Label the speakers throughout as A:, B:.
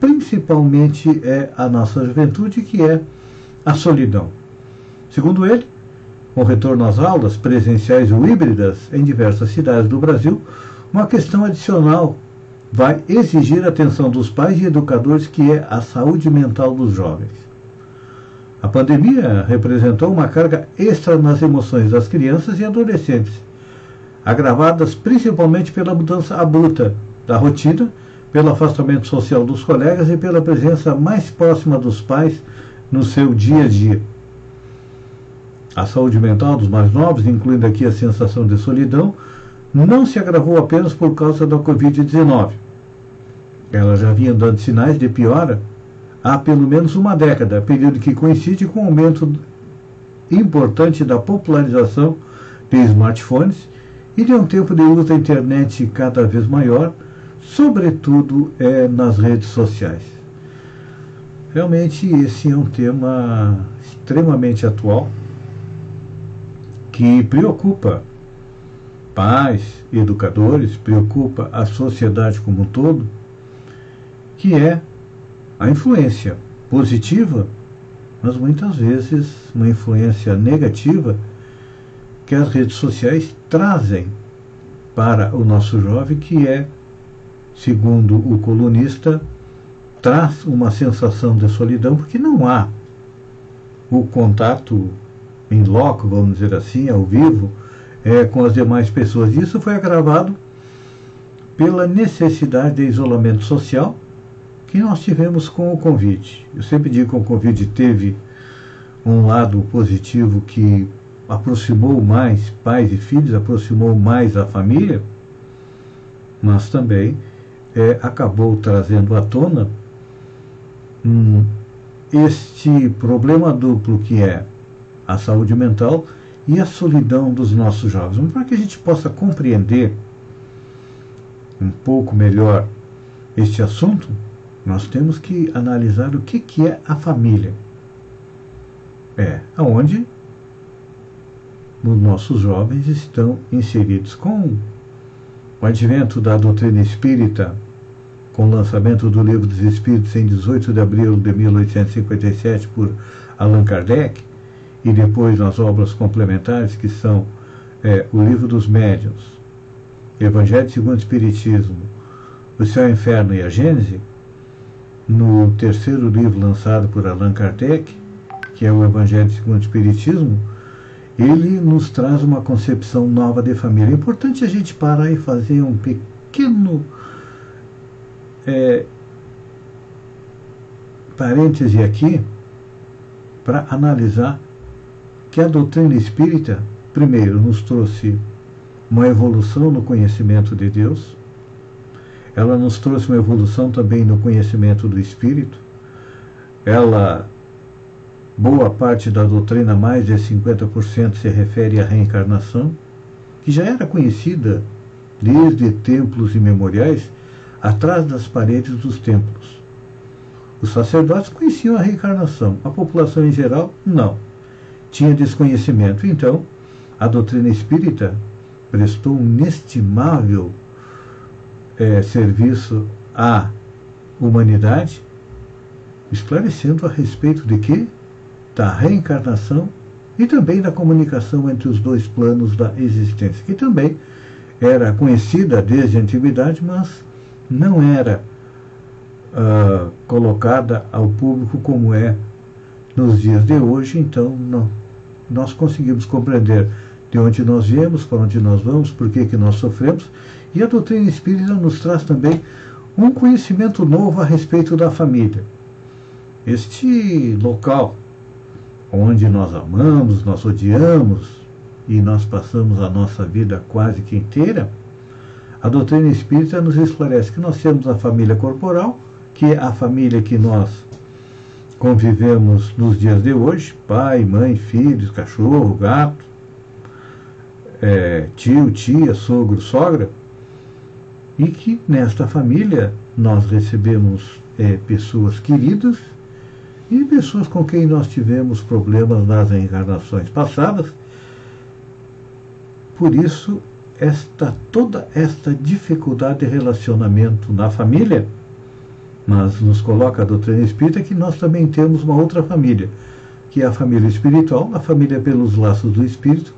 A: principalmente é a nossa juventude, que é a solidão. Segundo ele, com o retorno às aulas presenciais ou híbridas em diversas cidades do Brasil, uma questão adicional vai exigir a atenção dos pais e educadores, que é a saúde mental dos jovens. A pandemia representou uma carga extra nas emoções das crianças e adolescentes, agravadas principalmente pela mudança abrupta da rotina, pelo afastamento social dos colegas e pela presença mais próxima dos pais no seu dia a dia. A saúde mental dos mais novos, incluindo aqui a sensação de solidão, não se agravou apenas por causa da Covid-19. Ela já vinha dando sinais de piora há pelo menos uma década, período que coincide com o aumento importante da popularização de smartphones e de um tempo de uso da internet cada vez maior, sobretudo é, nas redes sociais. Realmente esse é um tema extremamente atual que preocupa pais, educadores, preocupa a sociedade como um todo, que é a influência positiva, mas muitas vezes uma influência negativa que as redes sociais trazem para o nosso jovem, que é, segundo o colunista, traz uma sensação de solidão, porque não há o contato em loco, vamos dizer assim, ao vivo, é, com as demais pessoas. Isso foi agravado pela necessidade de isolamento social que nós tivemos com o Covid. Eu sempre digo que o Covid teve um lado positivo que aproximou mais pais e filhos, aproximou mais a família, mas também é, acabou trazendo à tona hum, este problema duplo que é a saúde mental e a solidão dos nossos jovens. Para que a gente possa compreender um pouco melhor este assunto, nós temos que analisar o que, que é a família. É aonde os nossos jovens estão inseridos. Com o advento da doutrina espírita, com o lançamento do Livro dos Espíritos em 18 de abril de 1857 por Allan Kardec, e depois nas obras complementares, que são é, o Livro dos Médiuns, Evangelho segundo o Espiritismo, O Céu, o Inferno e a Gênese, no terceiro livro lançado por Allan Kardec, que é o Evangelho segundo o Espiritismo, ele nos traz uma concepção nova de família. É importante a gente parar e fazer um pequeno é, parêntese aqui para analisar que a doutrina espírita, primeiro, nos trouxe uma evolução no conhecimento de Deus, ela nos trouxe uma evolução também no conhecimento do Espírito, ela, boa parte da doutrina, mais de 50%, se refere à reencarnação, que já era conhecida desde templos imemoriais, atrás das paredes dos templos. Os sacerdotes conheciam a reencarnação, a população em geral, não tinha desconhecimento. Então, a doutrina espírita prestou um inestimável é, serviço à humanidade, esclarecendo a respeito de quê? Da reencarnação e também da comunicação entre os dois planos da existência, que também era conhecida desde a antiguidade, mas não era uh, colocada ao público como é nos dias de hoje, então não, nós conseguimos compreender de onde nós viemos, para onde nós vamos, por que, que nós sofremos. E a doutrina espírita nos traz também um conhecimento novo a respeito da família. Este local onde nós amamos, nós odiamos e nós passamos a nossa vida quase que inteira, a doutrina espírita nos esclarece que nós temos a família corporal, que é a família que nós convivemos nos dias de hoje, pai, mãe, filhos, cachorro, gato, é, tio, tia, sogro, sogra, e que nesta família nós recebemos é, pessoas queridas e pessoas com quem nós tivemos problemas nas encarnações passadas. Por isso, esta toda esta dificuldade de relacionamento na família mas nos coloca a doutrina espírita que nós também temos uma outra família, que é a família espiritual, a família pelos laços do espírito,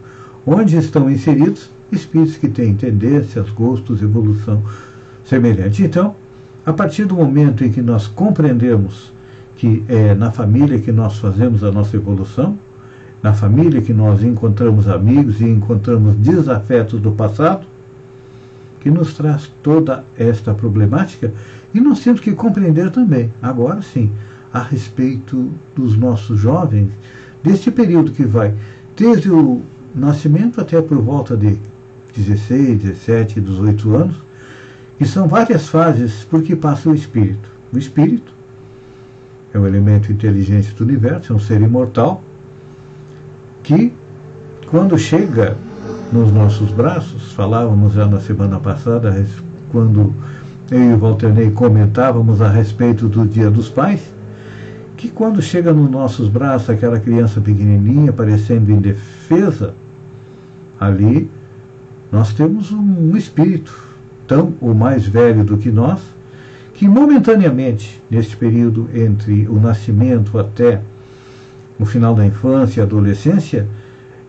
A: onde estão inseridos espíritos que têm tendências, gostos, evolução semelhante. Então, a partir do momento em que nós compreendemos que é na família que nós fazemos a nossa evolução, na família que nós encontramos amigos e encontramos desafetos do passado, que nos traz toda esta problemática, e nós temos que compreender também, agora sim, a respeito dos nossos jovens, deste período que vai desde o nascimento até por volta de 16, 17, 18 anos, que são várias fases por que passa o espírito. O espírito é um elemento inteligente do universo, é um ser imortal, que, quando chega nos nossos braços, falávamos já na semana passada, quando eu e o Walter comentávamos a respeito do Dia dos Pais, que quando chega nos nossos braços aquela criança pequenininha, parecendo indefesa, ali nós temos um espírito tão ou mais velho do que nós, que momentaneamente, neste período entre o nascimento até o final da infância e adolescência,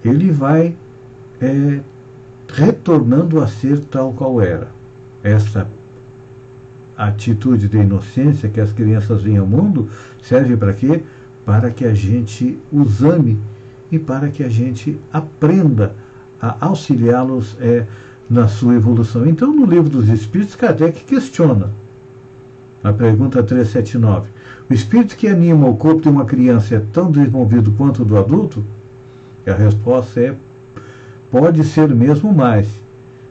A: ele vai é, retornando a ser tal qual era. Essa atitude de inocência que as crianças vêm ao mundo serve para quê? Para que a gente os ame e para que a gente aprenda a auxiliá-los é, na sua evolução. Então, no livro dos Espíritos, Kardec questiona. Na pergunta 379, o espírito que anima o corpo de uma criança é tão desenvolvido quanto o do adulto? E a resposta é: pode ser mesmo mais,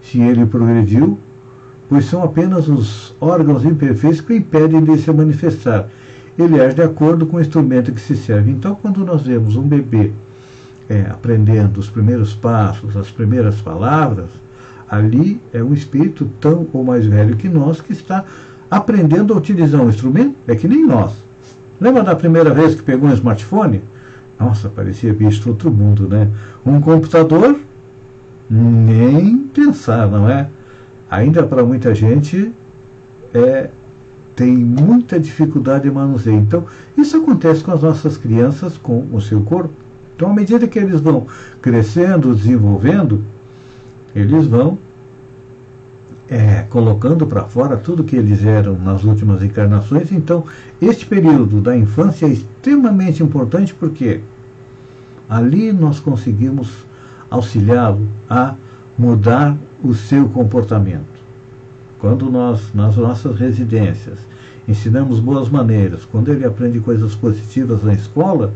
A: se ele progrediu, pois são apenas os órgãos imperfeitos que impedem de se manifestar. Ele age de acordo com o instrumento que se serve. Então, quando nós vemos um bebê é, aprendendo os primeiros passos, as primeiras palavras, Ali é um espírito tão ou mais velho que nós que está aprendendo a utilizar um instrumento, é que nem nós. Lembra da primeira vez que pegou um smartphone? Nossa, parecia bicho outro mundo, né? Um computador? Nem pensar, não é? Ainda para muita gente é, tem muita dificuldade de manuseio. Então, isso acontece com as nossas crianças, com o seu corpo. Então, à medida que eles vão crescendo, desenvolvendo, eles vão é, colocando para fora tudo que eles eram nas últimas encarnações. Então, este período da infância é extremamente importante porque ali nós conseguimos auxiliá-lo a mudar o seu comportamento. Quando nós, nas nossas residências, ensinamos boas maneiras, quando ele aprende coisas positivas na escola,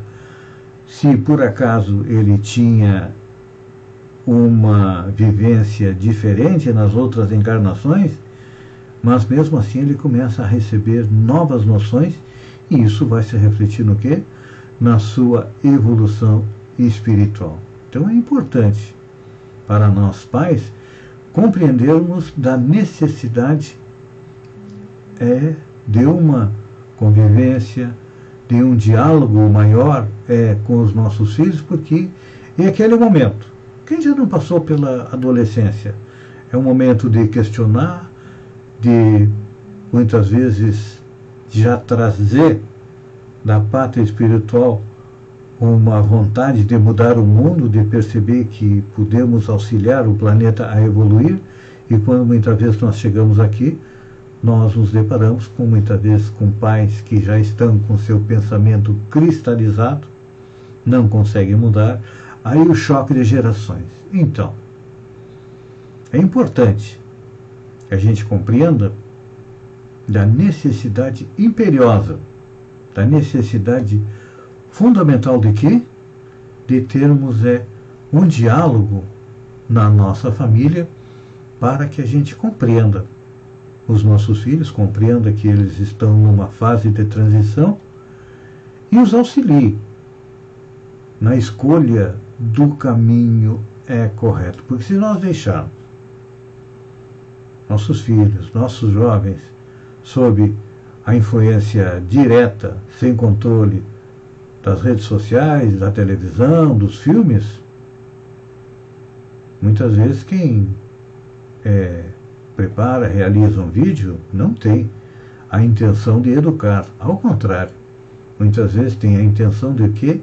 A: se por acaso ele tinha uma vivência diferente nas outras encarnações, mas mesmo assim ele começa a receber novas noções e isso vai se refletir no quê? Na sua evolução espiritual. Então é importante para nós pais compreendermos da necessidade é, de uma convivência, de um diálogo maior é, com os nossos filhos, porque é aquele momento quem já não passou pela adolescência? É um momento de questionar, de muitas vezes já trazer da pátria espiritual uma vontade de mudar o mundo, de perceber que podemos auxiliar o planeta a evoluir, e quando muitas vezes nós chegamos aqui, nós nos deparamos com muitas vezes com pais que já estão com seu pensamento cristalizado, não conseguem mudar, Aí o choque de gerações. Então, é importante que a gente compreenda da necessidade imperiosa, da necessidade fundamental de quê? De termos é, um diálogo na nossa família para que a gente compreenda os nossos filhos, compreenda que eles estão numa fase de transição e os auxilie na escolha do caminho é correto. Porque se nós deixarmos nossos filhos, nossos jovens, sob a influência direta, sem controle das redes sociais, da televisão, dos filmes, muitas vezes quem é, prepara, realiza um vídeo, não tem a intenção de educar. Ao contrário, muitas vezes tem a intenção de quê?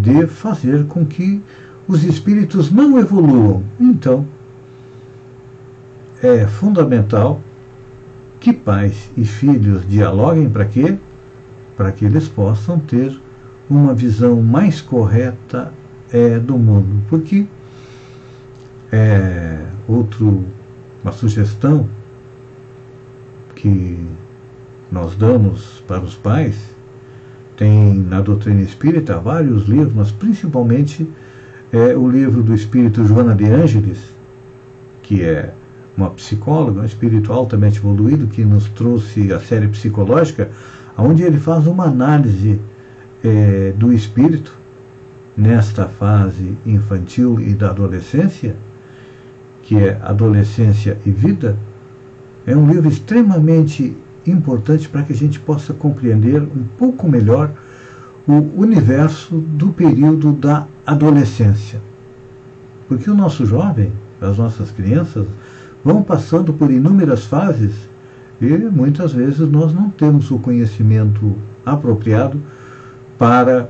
A: De fazer com que os espíritos não evoluam. Então, é fundamental que pais e filhos dialoguem para quê? Para que eles possam ter uma visão mais correta é, do mundo. Porque é, outro, uma sugestão que nós damos para os pais, tem na doutrina espírita vários livros, mas principalmente é o livro do espírito Joana de Ângeles, que é uma psicóloga, um espírito altamente evoluído, que nos trouxe a série psicológica, onde ele faz uma análise é, do espírito nesta fase infantil e da adolescência, que é Adolescência e Vida, é um livro extremamente importante para que a gente possa compreender um pouco melhor o universo do período da adolescência. Porque o nosso jovem, as nossas crianças, vão passando por inúmeras fases e muitas vezes nós não temos o conhecimento apropriado para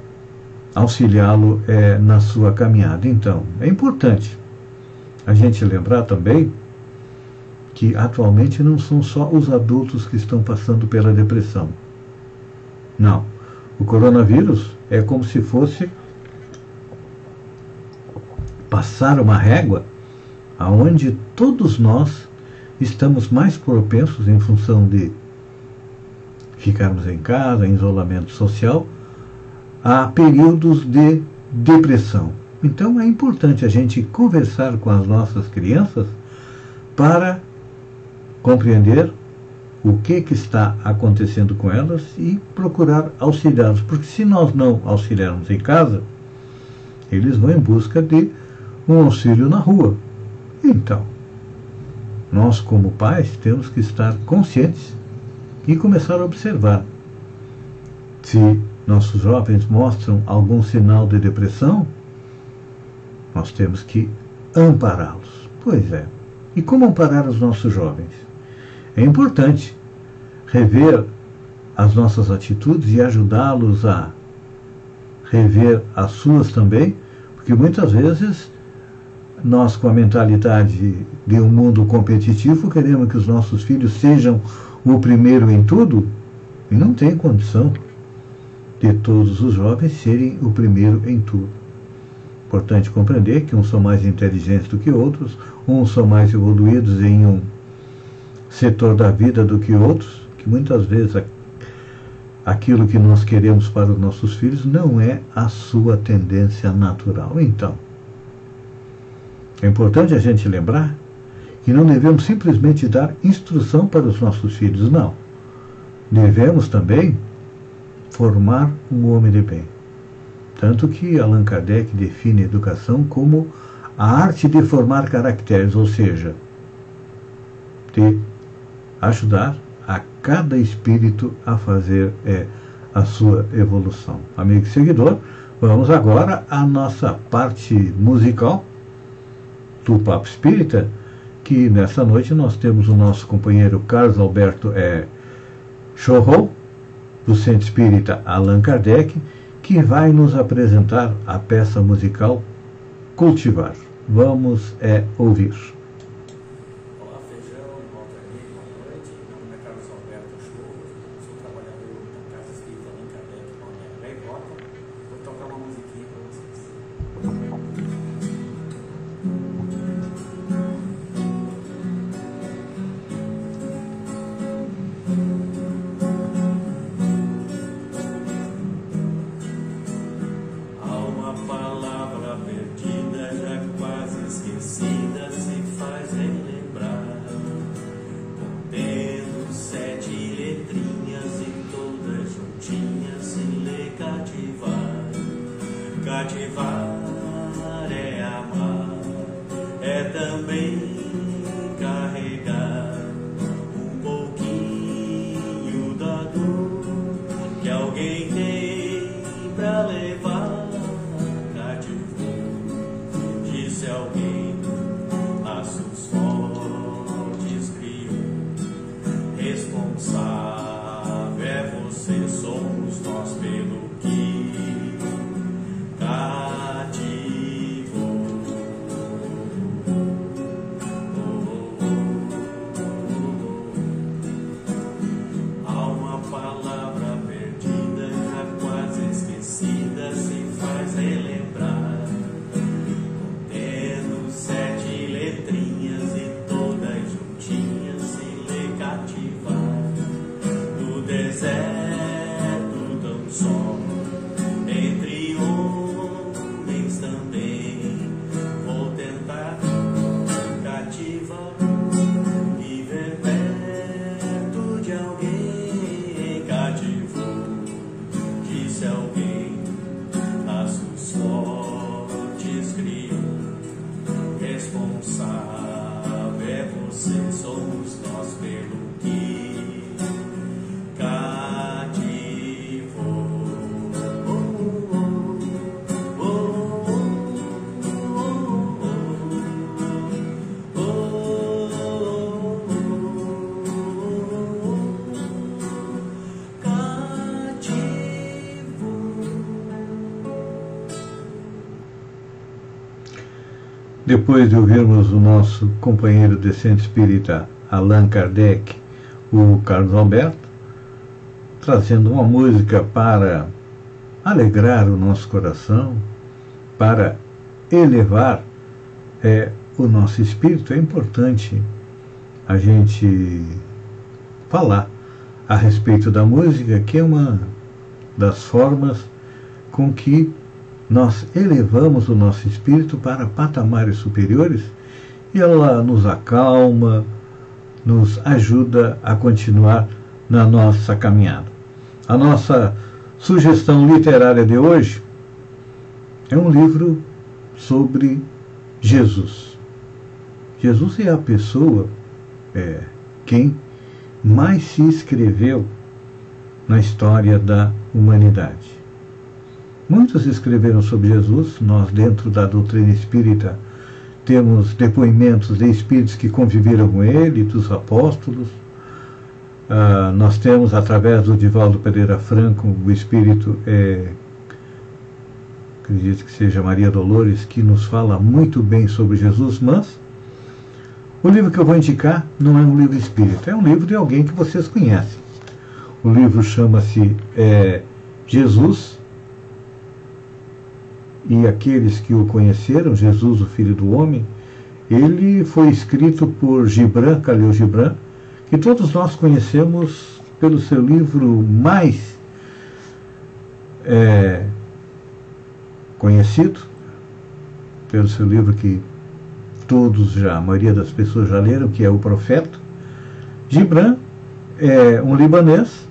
A: auxiliá-lo é, na sua caminhada. Então, é importante a gente lembrar também que atualmente não são só os adultos que estão passando pela depressão. Não. O coronavírus é como se fosse passar uma régua aonde todos nós estamos mais propensos em função de ficarmos em casa, em isolamento social, a períodos de depressão. Então é importante a gente conversar com as nossas crianças para compreender o que, que está acontecendo com elas e procurar auxiliá-los. Porque se nós não auxiliarmos em casa, eles vão em busca de um auxílio na rua. Então, nós como pais temos que estar conscientes e começar a observar. Se nossos jovens mostram algum sinal de depressão, nós temos que ampará-los. Pois é. E como amparar os nossos jovens? É importante rever as nossas atitudes e ajudá-los a rever as suas também, porque muitas vezes nós, com a mentalidade de um mundo competitivo, queremos que os nossos filhos sejam o primeiro em tudo e não tem condição de todos os jovens serem o primeiro em tudo. Importante compreender que uns são mais inteligentes do que outros, uns são mais evoluídos em um setor da vida do que outros, que muitas vezes aquilo que nós queremos para os nossos filhos não é a sua tendência natural. Então, é importante a gente lembrar que não devemos simplesmente dar instrução para os nossos filhos, não. Devemos também formar um homem de bem. Tanto que Allan Kardec define a educação como a arte de formar caracteres, ou seja, de ajudar a cada espírito a fazer é, a sua evolução. Amigo e seguidor, vamos agora à nossa parte musical do Papo Espírita, que nessa noite nós temos o nosso companheiro Carlos Alberto é, do Centro Espírita Allan Kardec, que vai nos apresentar a peça musical Cultivar. Vamos é, ouvir. Depois de ouvirmos o nosso companheiro de centro espírita Allan Kardec, o Carlos Alberto, trazendo uma música para alegrar o nosso coração, para elevar é, o nosso espírito, é importante a gente falar a respeito da música, que é uma das formas com que nós elevamos o nosso espírito para patamares superiores e ela nos acalma, nos ajuda a continuar na nossa caminhada. A nossa sugestão literária de hoje é um livro sobre Jesus. Jesus é a pessoa, é, quem mais se escreveu na história da humanidade. Muitos escreveram sobre Jesus, nós, dentro da doutrina espírita, temos depoimentos de espíritos que conviveram com ele, dos apóstolos. Uh, nós temos, através do Divaldo Pereira Franco, o espírito, é, acredito que seja Maria Dolores, que nos fala muito bem sobre Jesus, mas o livro que eu vou indicar não é um livro espírita, é um livro de alguém que vocês conhecem. O livro chama-se é, Jesus e aqueles que o conheceram, Jesus, o Filho do Homem, ele foi escrito por Gibran, Khalil Gibran, que todos nós conhecemos pelo seu livro mais é, conhecido, pelo seu livro que todos já, a maioria das pessoas já leram, que é O Profeta. Gibran é um libanês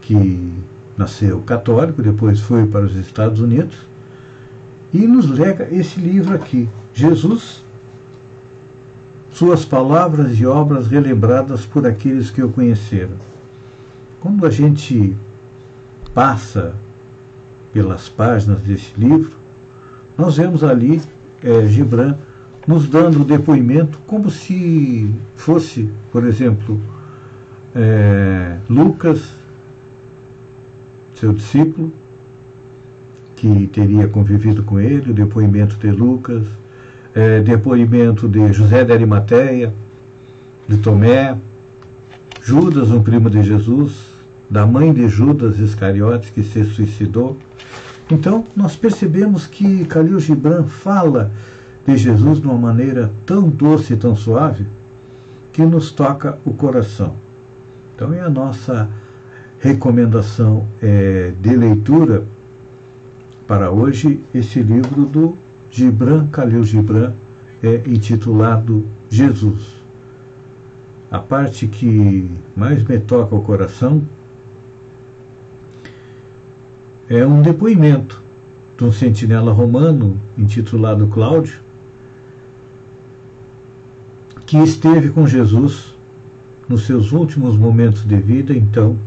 A: que nasceu católico, depois foi para os Estados Unidos, e nos lega esse livro aqui, Jesus, suas palavras e obras relembradas por aqueles que o conheceram. Quando a gente passa pelas páginas desse livro, nós vemos ali é, Gibran nos dando depoimento como se fosse, por exemplo, é, Lucas seu discípulo, que teria convivido com ele, o depoimento de Lucas, é, depoimento de José de Arimateia, de Tomé, Judas, um primo de Jesus, da mãe de Judas Iscariotes, que se suicidou. Então, nós percebemos que Khalil Gibran fala de Jesus de uma maneira tão doce e tão suave que nos toca o coração. Então, é a nossa recomendação é, de leitura para hoje esse livro do Gibran Khalil Gibran é intitulado Jesus. A parte que mais me toca o coração é um depoimento de um sentinela romano intitulado Cláudio, que esteve com Jesus nos seus últimos momentos de vida, então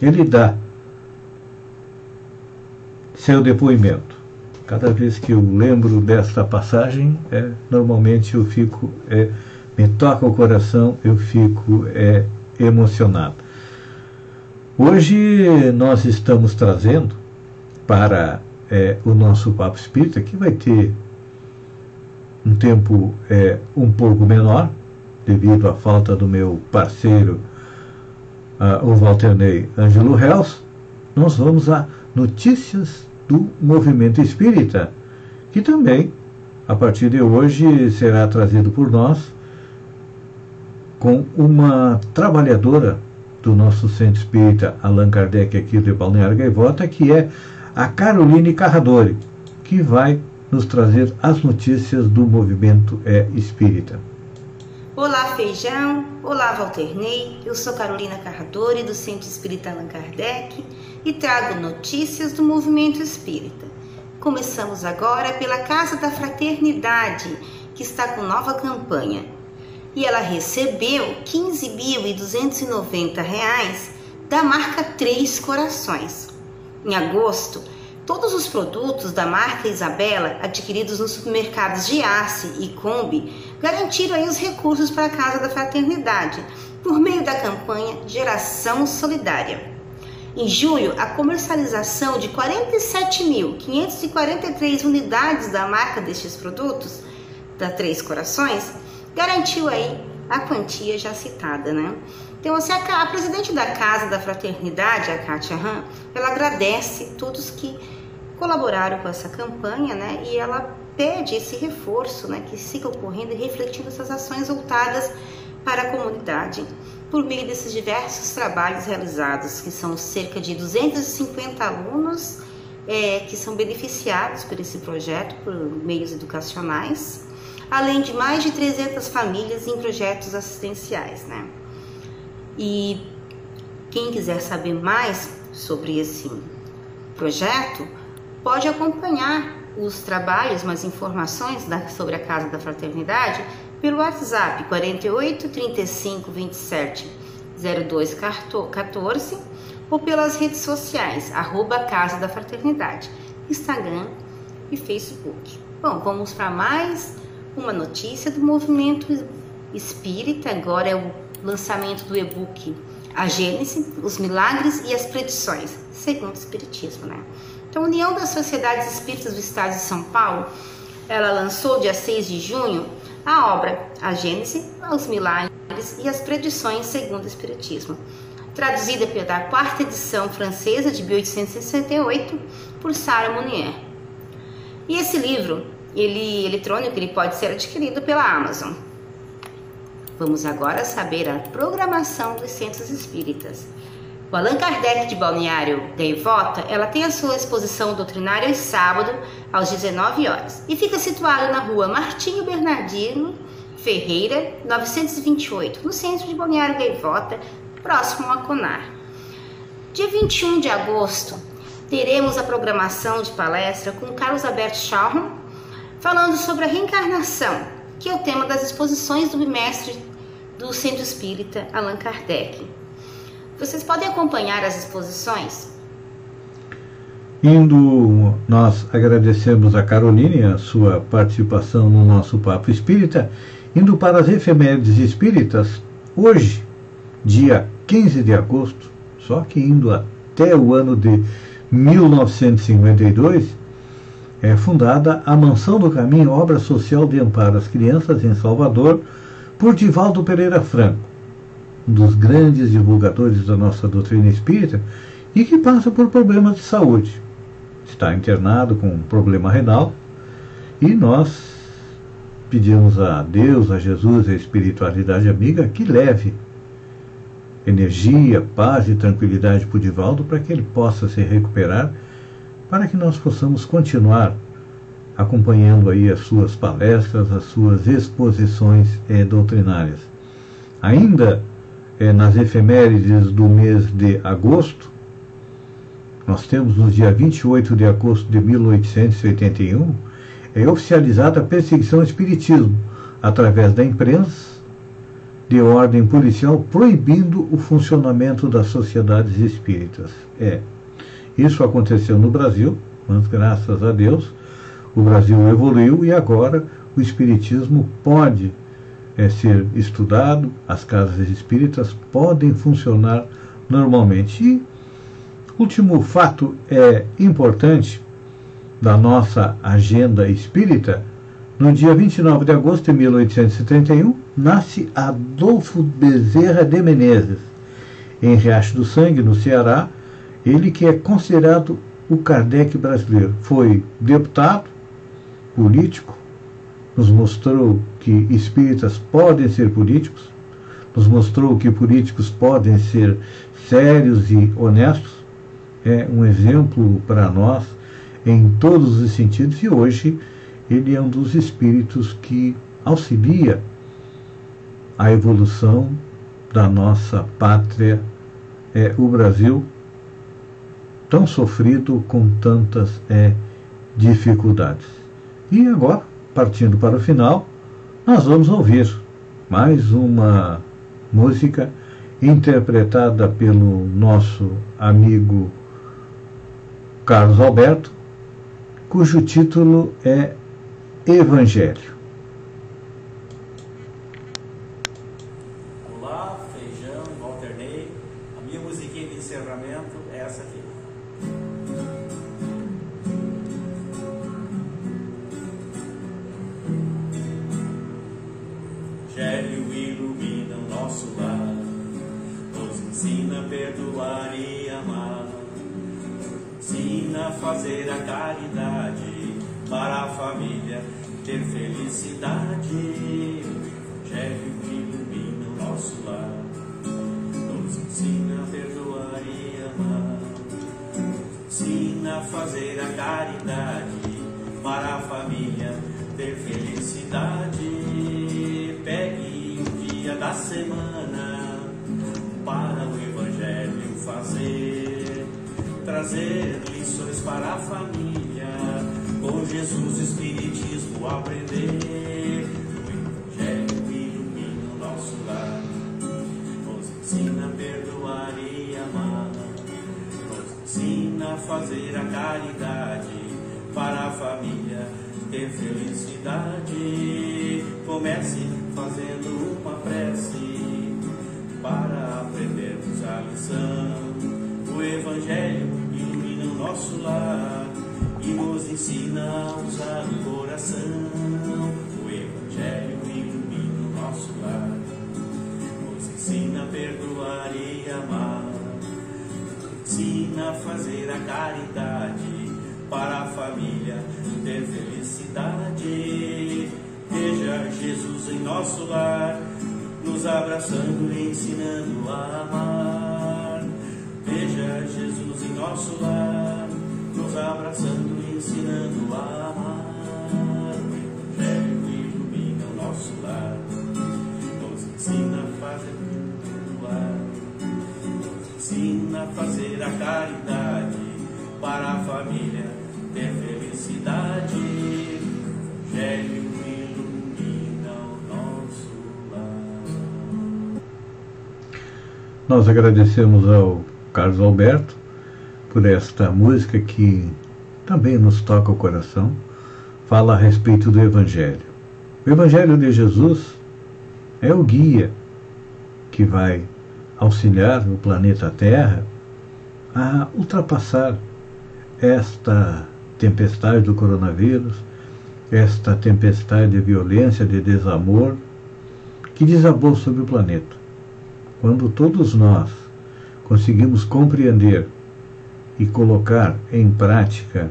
A: ele dá seu depoimento. Cada vez que eu lembro desta passagem, é, normalmente eu fico, é, me toca o coração, eu fico é, emocionado. Hoje nós estamos trazendo para é, o nosso Papo Espírita, que vai ter um tempo é, um pouco menor, devido à falta do meu parceiro, uh, o Walternei Ângelo Hels, nós vamos a notícias do movimento espírita, que também, a partir de hoje, será trazido por nós com uma trabalhadora do nosso centro espírita Allan Kardec aqui de Balneário Gaivota, que é a Caroline Carradori, que vai nos trazer as notícias do movimento é espírita.
B: Olá, Feijão. Olá, Walternei. Eu sou Carolina Carradori, do Centro Espírita Allan Kardec, e trago notícias do movimento espírita. Começamos agora pela Casa da Fraternidade, que está com nova campanha. E ela recebeu R$ 15.290 da marca Três Corações. Em agosto, todos os produtos da marca Isabela adquiridos nos supermercados de Arce e Kombi garantiram aí os recursos para a Casa da Fraternidade por meio da campanha Geração Solidária. Em julho, a comercialização de 47.543 unidades da marca destes produtos, da Três Corações, garantiu aí a quantia já citada, né? Então, assim, a, a presidente da Casa da Fraternidade, a Kátia Han, ela agradece todos que colaboraram com essa campanha, né? E ela pede esse reforço, né? Que siga ocorrendo e refletindo essas ações voltadas para a comunidade por meio desses diversos trabalhos realizados, que são cerca de 250 alunos é, que são beneficiados por esse projeto, por meios educacionais, além de mais de 300 famílias em projetos assistenciais. Né? E quem quiser saber mais sobre esse projeto, pode acompanhar os trabalhos, mais informações da, sobre a Casa da Fraternidade pelo WhatsApp 48 35 27 02 14 ou pelas redes sociais, arroba Casa da Fraternidade, Instagram e Facebook. Bom, vamos para mais uma notícia do movimento espírita. Agora é o lançamento do e-book A Gênese, os Milagres e as Predições, segundo o Espiritismo, né? Então, a União das Sociedades Espíritas do Estado de São Paulo, ela lançou dia 6 de junho a obra A Gênese, os Milagres e as Predições segundo o Espiritismo, traduzida pela quarta edição francesa de 1868 por Sarah Monnier. E esse livro, ele eletrônico, ele pode ser adquirido pela Amazon. Vamos agora saber a programação dos centros espíritas. O Allan Kardec de Balneário Gaivota, ela tem a sua exposição doutrinária sábado às 19 horas e fica situada na rua Martinho Bernardino Ferreira, 928, no centro de Balneário Gaivota, próximo a Conar. Dia 21 de agosto, teremos a programação de palestra com Carlos Alberto Schaumann, falando sobre a reencarnação, que é o tema das exposições do bimestre do Centro Espírita Allan Kardec. Vocês podem acompanhar as exposições?
A: Indo, nós agradecemos a Caroline a sua participação no nosso Papo Espírita. Indo para as efemérides espíritas, hoje, dia 15 de agosto, só que indo até o ano de 1952, é fundada a Mansão do Caminho, obra social de amparo às crianças em Salvador, por Divaldo Pereira Franco dos grandes divulgadores da nossa doutrina espírita, e que passa por problemas de saúde. Está internado com um problema renal e nós pedimos a Deus, a Jesus, a espiritualidade amiga que leve energia, paz e tranquilidade para o Divaldo para que ele possa se recuperar, para que nós possamos continuar acompanhando aí as suas palestras, as suas exposições eh, doutrinárias. Ainda é, nas efemérides do mês de agosto, nós temos no dia 28 de agosto de 1881, é oficializada a perseguição ao espiritismo através da imprensa de ordem policial proibindo o funcionamento das sociedades espíritas. É, isso aconteceu no Brasil, mas graças a Deus o Brasil evoluiu e agora o espiritismo pode é, ser estudado, as casas espíritas podem funcionar normalmente. E último fato é importante da nossa agenda espírita, no dia 29 de agosto de 1871, nasce Adolfo Bezerra de Menezes, em Riacho do Sangue, no Ceará, ele que é considerado o Kardec brasileiro. Foi deputado, político, nos mostrou que espíritas podem ser políticos, nos mostrou que políticos podem ser sérios e honestos. É um exemplo para nós em todos os sentidos e hoje ele é um dos espíritos que auxilia a evolução da nossa pátria, é, o Brasil, tão sofrido com tantas é, dificuldades. E agora, partindo para o final, nós vamos ouvir mais uma música interpretada pelo nosso amigo Carlos Alberto, cujo título é Evangelho.
C: Fazer a caridade para a família ter felicidade. Evangelho ilumina o nosso lar, nos ensina a perdoar e amar, ensina a fazer a caridade para a família ter felicidade. Pegue um dia da semana para o Evangelho fazer, trazer para a família, com Jesus Espiritismo aprender. O Evangelho ilumina o nosso lar, nos ensina a perdoar e amar, nos ensina a fazer a caridade para a família ter felicidade. Comece fazendo uma prece para aprendermos a lição. Nosso lar e nos ensina a usar o coração. O Evangelho ilumina o nosso lar, nos ensina a perdoar e amar, ensina a fazer a caridade para a família ter felicidade. Veja Jesus em nosso lar, nos abraçando e ensinando a amar. Veja Jesus em nosso lar, abraçando e ensinando a amar. O Evangelho ilumina o nosso lar, nos ensina a fazer perdoar, nos ensina a fazer a caridade para a família ter felicidade. O Evangelho ilumina o nosso lar.
A: Nós agradecemos ao Carlos Alberto por esta música que também nos toca o coração, fala a respeito do Evangelho. O Evangelho de Jesus é o guia que vai auxiliar o planeta Terra a ultrapassar esta tempestade do coronavírus, esta tempestade de violência, de desamor que desabou sobre o planeta. Quando todos nós conseguimos compreender e colocar em prática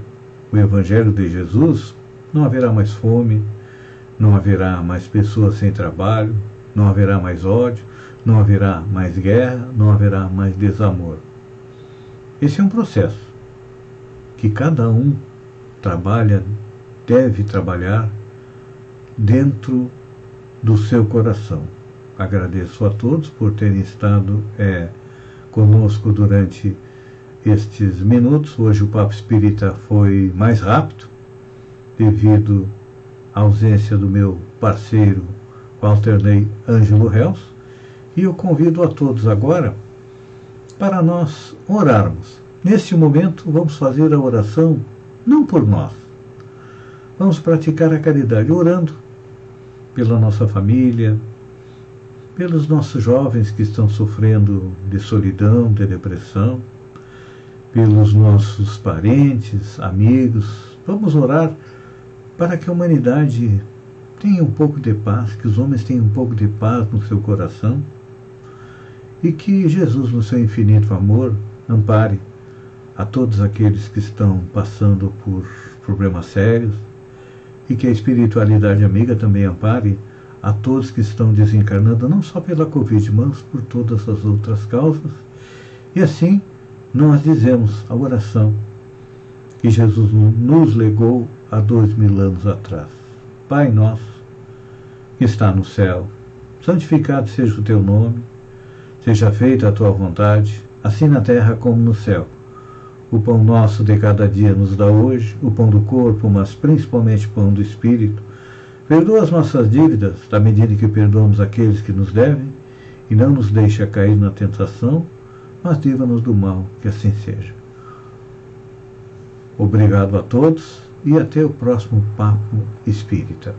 A: o Evangelho de Jesus, não haverá mais fome, não haverá mais pessoas sem trabalho, não haverá mais ódio, não haverá mais guerra, não haverá mais desamor. Esse é um processo que cada um trabalha, deve trabalhar dentro do seu coração. Agradeço a todos por terem estado é, conosco durante estes minutos. Hoje o Papo Espírita foi mais rápido, devido à ausência do meu parceiro Walter Ney Ângelo Reus. E eu convido a todos agora para nós orarmos. Neste momento, vamos fazer a oração não por nós. Vamos praticar a caridade orando pela nossa família, pelos nossos jovens que estão sofrendo de solidão, de depressão, pelos nossos parentes, amigos. Vamos orar para que a humanidade tenha um pouco de paz, que os homens tenham um pouco de paz no seu coração e que Jesus, no seu infinito amor, ampare a todos aqueles que estão passando por problemas sérios e que a espiritualidade amiga também ampare a todos que estão desencarnando, não só pela Covid, mas por todas as outras causas. E assim nós dizemos a oração que Jesus nos legou há dois mil anos atrás. Pai nosso, que está no céu, santificado seja o teu nome, seja feita a tua vontade, assim na terra como no céu. O pão nosso de cada dia nos dá hoje, o pão do corpo, mas principalmente o pão do espírito Perdoa as nossas dívidas, da medida que perdoamos aqueles que nos devem, e não nos deixa cair na tentação, mas livra-nos do mal, que assim seja. Obrigado a todos e até o próximo Papo Espírita.